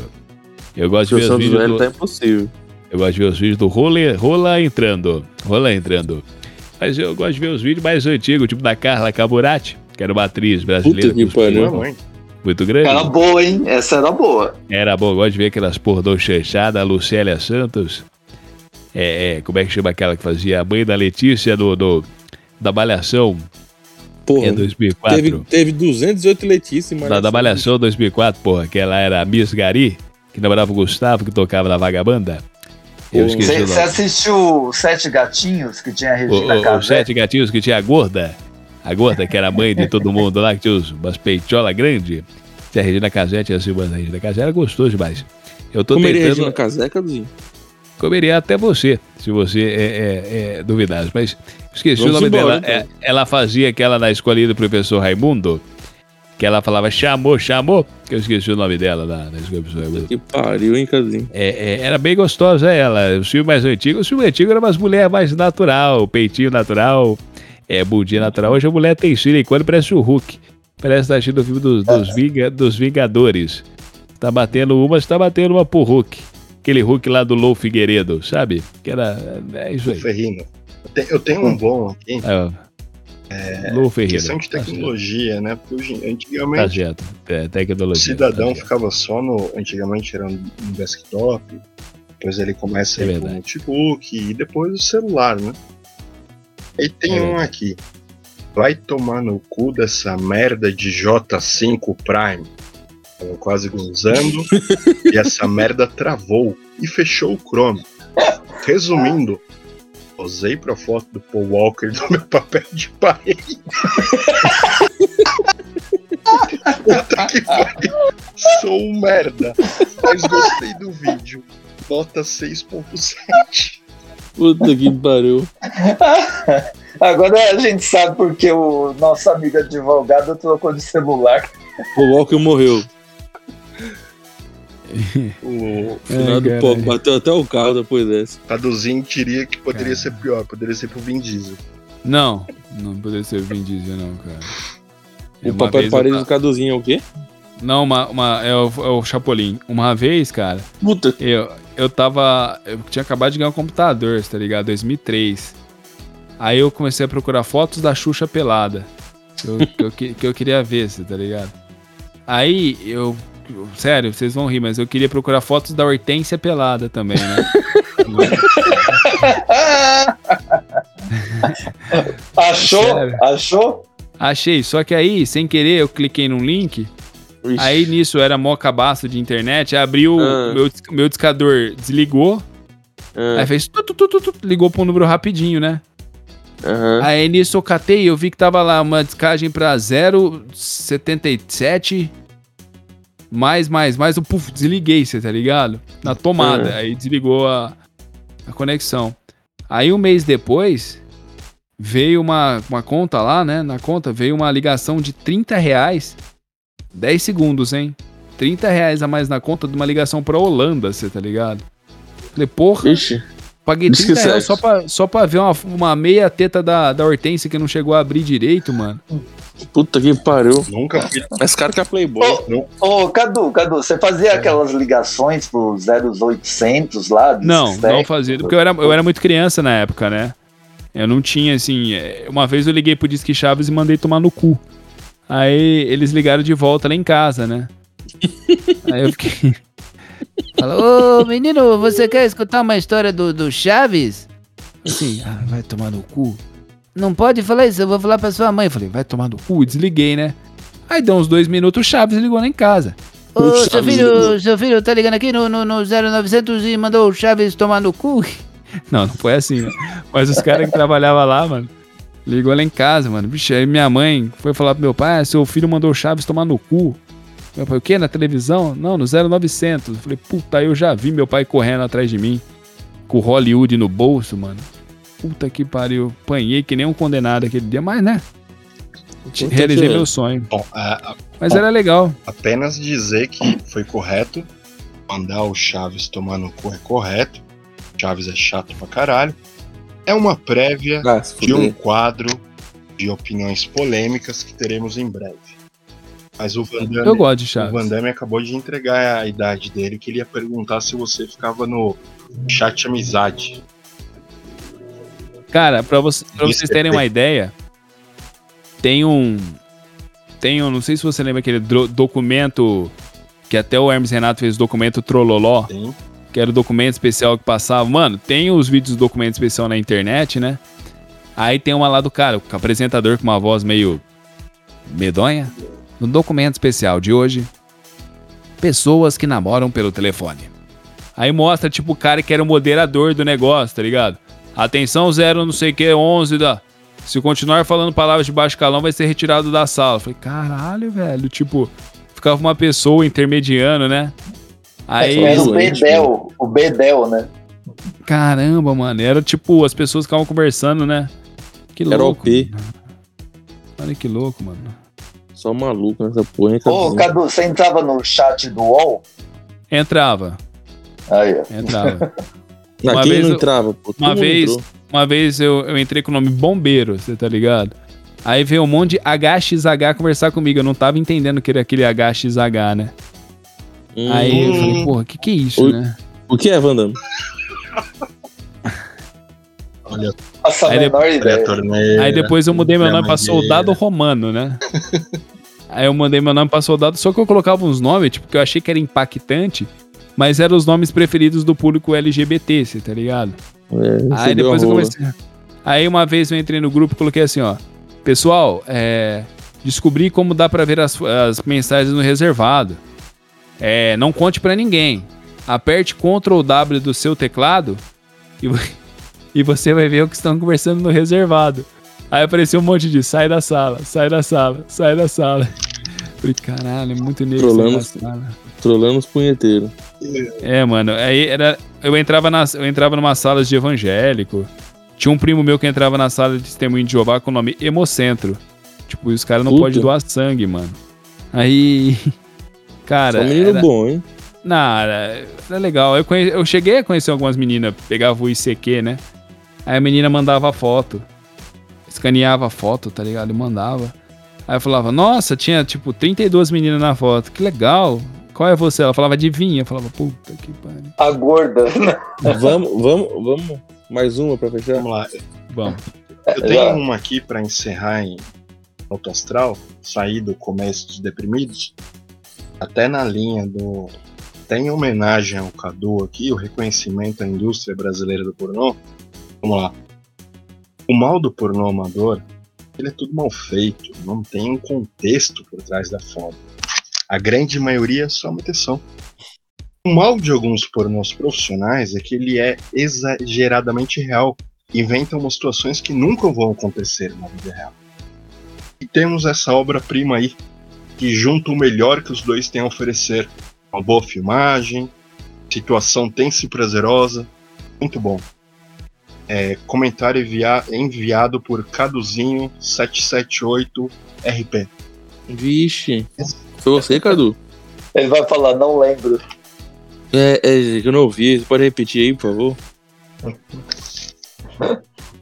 Eu gosto O de ver os vídeos. Velho do- tá impossível. Eu gosto de ver os vídeos do Rola, Rola entrando. Rola entrando. Mas eu gosto de ver os vídeos mais antigos, tipo da Carla Caburati, que era uma atriz brasileira. Puta que pariu. Muito grande. Era boa, hein? Essa era boa. Era bom, eu gosto de ver aquelas pornô chanchadas, a Lucélia Santos. É, é, como é que chama aquela que fazia a mãe da Letícia do, do- da Malhação Porra, em 2004? teve, teve 208 Letícia, Da, da Malhação 2004, porra, que ela era a Miss Gari, que namorava o Gustavo, que tocava na Vagabanda. Eu esqueci o Você assistiu Sete Gatinhos, que tinha a Regina Casé? sete gatinhos que tinha a gorda. A gorda, que era a mãe de todo mundo lá, que tinha umas peitolas grandes. Tinha a Regina Casé, tinha a Silvana a Regina Casé, era gostoso demais. Eu tô Comeria tentando. Regina Casé, Caduzinho. Comeria até você, se você é, é, é, duvidasse. Mas esqueci Vamos o nome embora, dela. então. É, ela fazia aquela na escolinha do professor Raimundo, que ela falava chamou, chamou, que eu esqueci o nome dela lá na escola do professor Raimundo. Que pariu, hein, Caduzinho. É, é, era bem gostosa ela. O filme mais antigo, o filme antigo era umas mulheres mais natural, peitinho natural, é, bundinha natural. Hoje a mulher tem silicone, parece o Hulk. Parece que tá assistindo o filme dos, dos, Vinga- dos Vingadores. Tá batendo uma, tá batendo uma pro Hulk. Aquele Hulk lá do Lou Figueiredo, sabe? Que era. É isso aí. Eu tenho um bom aqui. É, Lou Ferreira. Questão de Tá tecnologia, né? Porque hoje- Tá antigamente certo. É, o tecnologia. cidadão tá ficava só no. Antigamente era no desktop, depois ele começa É verdade. notebook e depois o celular, né? Aí tem É um aqui. Vai tomar no cu dessa merda de J5 Prime. Tava quase gozando e essa merda travou e fechou o Chrome. Resumindo, usei pra foto do Paul Walker do meu papel de parede. Puta que pariu. Sou um merda. Mas gostei do vídeo. Nota 6.7. Puta que pariu. Agora a gente sabe porque o nosso amigo advogado trocou de celular. O Walker morreu. O Final do caralho. pouco. Bateu até o carro depois dessa. Caduzinho diria que poderia ser pior. Poderia ser pro Vin Diesel. Não, não poderia ser o Vin Diesel, não, cara. O Uma papel vez de parede do Caduzinho é o quê? Não, uma, uma, é, o, é o Chapolin. Uma vez, cara, Puta. eu, eu tava. Eu tinha acabado de ganhar um computador, tá ligado? 2003. Aí eu comecei a procurar fotos da Xuxa pelada. Que eu, que eu, que- que eu queria ver, tá ligado? Aí eu. Sério, vocês vão rir, mas eu queria procurar fotos da Hortência pelada também, né? Achou? Sério? Achou? Achei, só que aí, sem querer, eu cliquei num link. Ixi. Aí nisso era mó cabaço de internet, abriu Ah. meu, meu discador, desligou, Ah, aí fez tu, tu, tu, tu, ligou pro número rapidinho, né? aham. Aí nisso eu catei, eu vi que tava lá uma descagem pra 0,77, mais, mais, mais, o puf, desliguei, você tá ligado? Na tomada, Ah. aí desligou a, a conexão. Aí um mês depois, veio uma, uma conta lá, né? Na conta veio uma ligação de 30 reais, 10 segundos, hein? 30 reais a mais na conta de uma ligação pra Holanda, você tá ligado? Falei, porra, Ixi. Paguei Isso que 30 reais sexo. só pra, só pra ver uma, uma meia teta da, da Hortência que não chegou a abrir direito, mano. Puta que pariu. Nunca fui. Mais caro que a Playboy. Ô, Cadu, Cadu, você fazia aquelas ligações pro 0800 lá? do Não, não fazia. Porque eu era, eu era muito criança na época, né? Eu não tinha, assim. é, Uma vez eu liguei pro Disque Chaves e mandei tomar no cu. Aí eles ligaram de volta lá em casa, né? Aí eu fiquei. Falou, ô menino, você quer escutar uma história do, do Chaves? Assim, ah, vai tomar no cu. Não pode falar isso, eu vou falar pra sua mãe. Eu falei, vai tomar no cu, desliguei, né? Aí deu uns dois minutos, o Chaves ligou lá em casa. Ô, O seu filho, seu filho tá ligando aqui no, no, no 0900 e mandou o Chaves tomar no cu? Não, não foi assim, né? Mas os caras que trabalhavam lá, mano, ligou lá em casa, mano. Bicho, aí minha mãe foi falar pro meu pai, ah, seu filho mandou o Chaves tomar no cu. Meu pai, o quê? Na televisão? Não, no 0900. Eu falei, puta, eu já vi meu pai correndo atrás de mim, com o Hollywood no bolso, mano. Puta que pariu. Apanhei que nem um condenado aquele dia, mas né? Puta Realizei que- meu sonho. Bom, a- a- Mas era legal. apenas dizer que foi correto. Mandar o Chaves tomar no cu é correto. Chaves é chato pra caralho. É uma prévia Ah, de um quadro de opiniões polêmicas que teremos em breve. Mas o Van Eu Damme, gosto de o Chaves. Van Damme acabou de entregar a idade dele, que ele ia perguntar se você ficava no chat amizade. Cara, pra, você- pra vocês terem uma ideia, tem um. Tem um. Não sei se você lembra aquele documento que até o Hermes Renato fez o documento Trololó, Tem. que era o documento especial que passava. Mano, tem os vídeos do documento especial na internet, né? Aí tem uma lá do cara, o apresentador com uma voz meio medonha. No documento especial de hoje, pessoas que namoram pelo telefone. Aí mostra, tipo, o cara que era o moderador do negócio, tá ligado? Atenção, zero não sei o que, 11 da... Se continuar falando palavras de baixo calão, vai ser retirado da sala. Eu falei, caralho, velho. Tipo, ficava uma pessoa intermediando, né? Aí, Era o Bedel, o Bedel, né? caramba, mano. Era tipo, as pessoas ficavam conversando, né? Que Era louco. OP. mano. Olha que louco, mano. Só maluco nessa porra, hein, Ô, Cadu? Cadu, você entrava no chat do UOL? Entrava, Aí, ó. entrava. Na uma quem vez não eu- entrava, pô? Uma vez- entrou. Uma vez eu, eu entrei com o nome Bombeiro, você tá ligado? Aí veio um monte de HXH conversar comigo. Eu não tava entendendo que era aquele HXH, né? Hum. Aí eu falei, porra, que que é isso, Oi. né? O que é, Vandam? Olha, Nossa, Aí menor a ideia. torneira. Aí depois eu mudei meu nome pra Madeira. Soldado Romano, né? Aí eu mandei meu nome pra Soldado, só que eu colocava uns nomes, tipo, que eu achei que era impactante, mas eram os nomes preferidos do público LGBT, você tá ligado? É, Aí depois eu comecei. Aí uma vez eu entrei no grupo e coloquei assim, ó. Pessoal, é, descobri como dá pra ver as, as mensagens no reservado. É, não conte pra ninguém. Aperte Ctrl W do seu teclado e, e você vai ver o que estão conversando no reservado. Aí apareceu um monte de sai da sala, sai da sala, sai da sala. Falei, caralho, é muito negro Trolamos. sala. Trolando os punheteiros. É, mano, aí era. Eu entrava, nas, eu entrava numa salas de evangélico. Tinha um primo meu que entrava na sala de testemunho de Jeová com o nome Hemocentro. Tipo, os caras não podem doar sangue, mano. Aí. Cara. Só menino era, bom, hein? Não, era, era legal. Eu, conhe- eu cheguei a conhecer algumas meninas, pegava o ICQ, né? Aí a menina mandava foto. Escaneava a foto, tá ligado? E mandava. Aí eu falava, nossa, tinha tipo 32 meninas na foto. Que legal. Qual é você? Ela falava, adivinha. Eu falava, puta que pariu. A gorda. vamos, vamos, vamos. Mais uma pra fechar? Vamos lá. Vamos. Eu tenho Já. uma aqui pra encerrar em Alto Astral, sair do começo dos deprimidos, até na linha do. Tem homenagem ao Cadu aqui, o reconhecimento à indústria brasileira do pornô. Vamos lá. O mal do pornô amador, ele é tudo mal feito, não tem um contexto por trás da foto. A grande maioria é só uma intenção. O mal de alguns pornôs profissionais é que ele é exageradamente real inventam umas situações que nunca vão acontecer na vida real. E temos essa obra-prima aí, que junta o melhor que os dois têm a oferecer. Uma boa filmagem, situação tensa e prazerosa, muito bom. É, comentário envia- enviado por Caduzinho778RP. Vixe. Foi você, Cadu? Ele vai falar, não lembro. É, é, que eu não ouvi. Você pode repetir aí, por favor?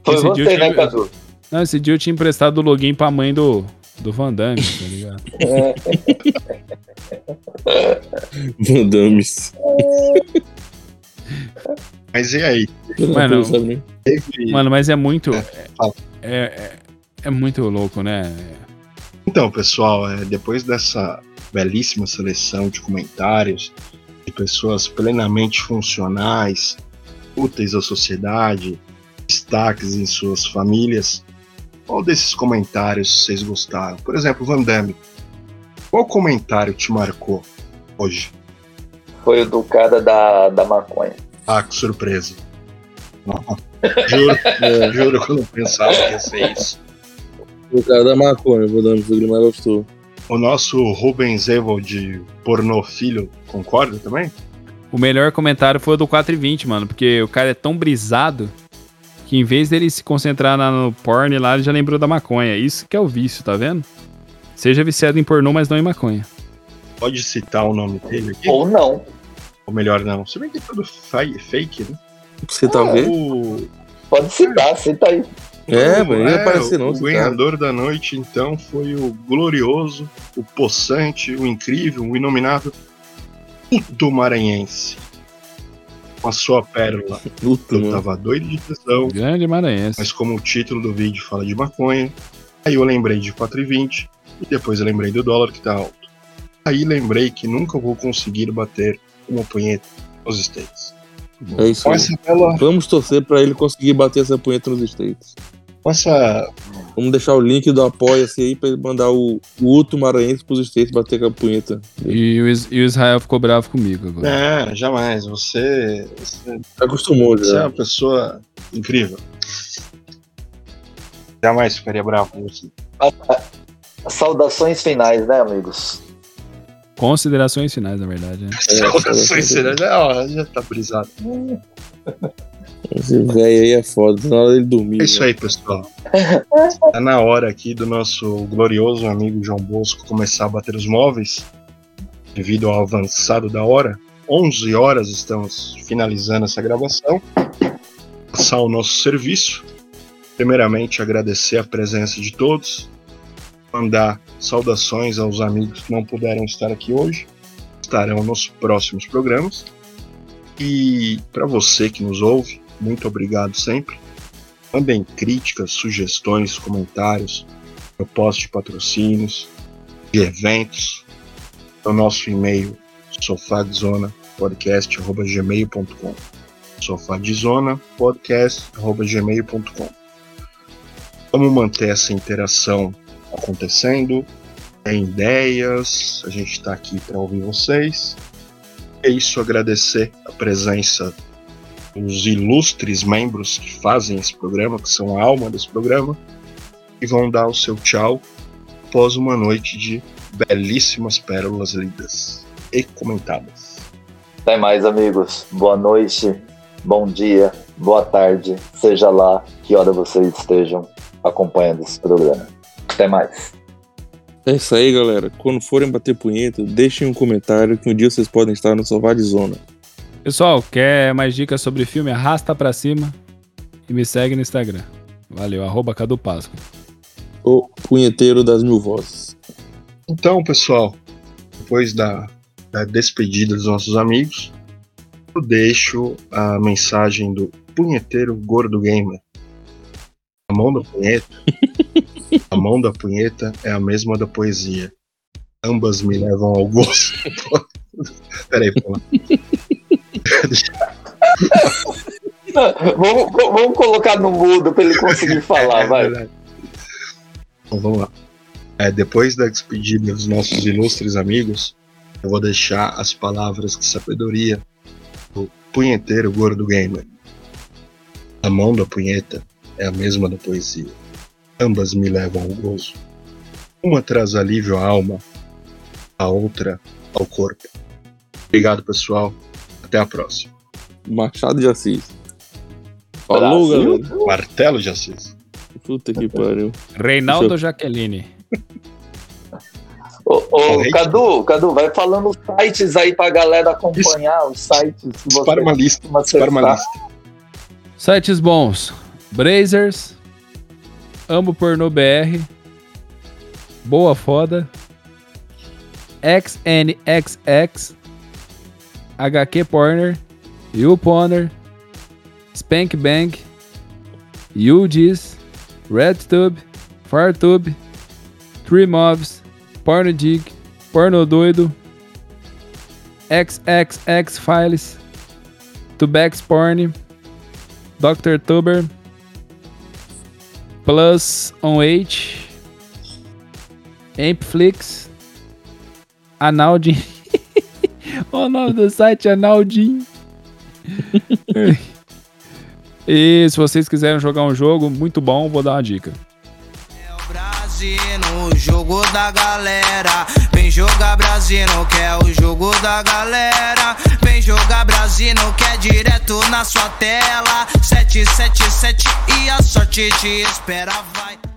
Foi Esse você, né, Cadu? Não, esse dia eu tinha emprestado o login pra mãe do, do Van Damme, tá ligado? Van Dames. Mas e aí? Mano. Teve- Mano, mas é muito. fala. É, é, é muito louco, né? Então, pessoal, é, depois dessa belíssima seleção de comentários de pessoas plenamente funcionais, úteis à sociedade, destaques em suas famílias, qual desses comentários vocês gostaram? Por exemplo, Van Damme, qual comentário te marcou hoje? Foi o do cara da, da maconha. Ah, que surpresa. Não. Juro, É, juro que eu não pensava que ia ser isso. o cara da maconha, que ele mais gostou. O nosso Rubens Evold pornô filho concorda também? O melhor comentário foi o do 420, mano, porque o cara é tão brisado que em vez dele se concentrar na- no porn lá, ele já lembrou da maconha. Isso que é o vício, tá vendo? Seja viciado em pornô, mas não em maconha. Pode citar o nome dele aqui? Ou não. Ou melhor, não. Se bem que é tudo fa- fake, né? Você tá vendo? O, Pode citar, cita aí. É, o- mas não ia aparecer não. O ganhador da noite, então, foi o glorioso, o possante, o incrível, o inominável do Maranhense. Com a sua pérola. Puta, Eu mano. tava doido de tesão, Grande maranhense. mas como o título do vídeo fala de maconha, aí eu lembrei de 4,20 e depois eu lembrei do dólar que tá alto. Aí lembrei que nunca vou conseguir bater uma punheta nos States. É isso bela Vamos torcer pra ele conseguir bater essa punheta nos States. com essa Vamos deixar o link do Apoia-se aí pra ele mandar o, o outro maranhense pros States bater com a punheta. E o, Is- e o Israel ficou bravo comigo agora. É, jamais. Você, você, Acostumou você é já. uma pessoa incrível. Jamais ficaria bravo com você. Saudações finais, né, amigos? Considerações finais, na verdade. Né? Saudações sinceras. É, ó, já tá brisado. Esse velho aí é foda. Na hora dele dormir. É isso né? aí, pessoal. Tá na hora aqui do nosso glorioso amigo João Bosco começar a bater os móveis. Devido ao avançado da hora. 11 horas estamos finalizando essa gravação. Passar o nosso serviço. Primeiramente, agradecer a presença de todos. Mandar saudações aos amigos que não puderam estar aqui hoje. Estarão nos próximos programas. E para você que nos ouve, muito obrigado sempre. Mandem críticas, sugestões, comentários, propostas de patrocínios, de eventos, no nosso e-mail sofadzonapodcast.gmail.com sofadzonapodcast.gmail.com Vamos manter essa interação acontecendo, tem ideias, a gente está aqui para ouvir vocês. É isso, agradecer a presença dos ilustres membros que fazem esse programa, que são a alma desse programa, e vão dar o seu tchau após uma noite de belíssimas pérolas lidas e comentadas. Até mais, amigos. Boa noite, bom dia, boa tarde, seja lá que hora vocês estejam acompanhando esse programa. Até mais. É isso aí, galera. Quando forem bater punheta, deixem um comentário que um dia vocês podem estar no Sofá de Zona. Pessoal, quer mais dicas sobre filme? Arrasta pra cima e me segue no Instagram. Valeu, arroba Cadu Páscoa. O punheteiro das mil vozes. Então, pessoal, depois da, da despedida dos nossos amigos, eu deixo a mensagem do punheteiro gordo gamer. A mão da punheta, a mão da punheta é a mesma da poesia. Ambas me levam ao gosto. Peraí, pô. Vamos, vamos colocar no mudo para ele conseguir falar, É vai. Então vamos lá. É, depois da despedida dos nossos ilustres amigos, eu vou deixar as palavras de sabedoria do punheteiro gordo gamer. A mão da punheta é a mesma da poesia. Ambas me levam ao gozo. Uma traz alívio à alma, a outra ao corpo. Obrigado, pessoal. Até a próxima. Machado de Assis. Falou, Brasil. galera. Martelo de Assis. Puta que pariu. Reinaldo Jaqueline. Ô, ô. Cadu, Cadu, vai falando os sites aí pra galera acompanhar, os sites que você Para uma lista. costuma Para uma acessar. lista. Sites bons: Brazers, Amo Pornô BR, Boa Foda, XNXX, HQ Porner, YouPorner, Spank Bang, UGIS, RedTube, FarTube, Treemovs, Pornodig, Porno Doido, XXX Files, Tubex Porn, Dr. Tuber, Plus on H, Ampflix, Analdin. o nome do site é e se vocês quiserem jogar um jogo muito bom, vou dar uma dica. no jogo da galera. Jogar Brasino, que é o jogo da galera. Vem jogar Brasino, que é direto na sua tela. 777 e a sorte te espera, vai.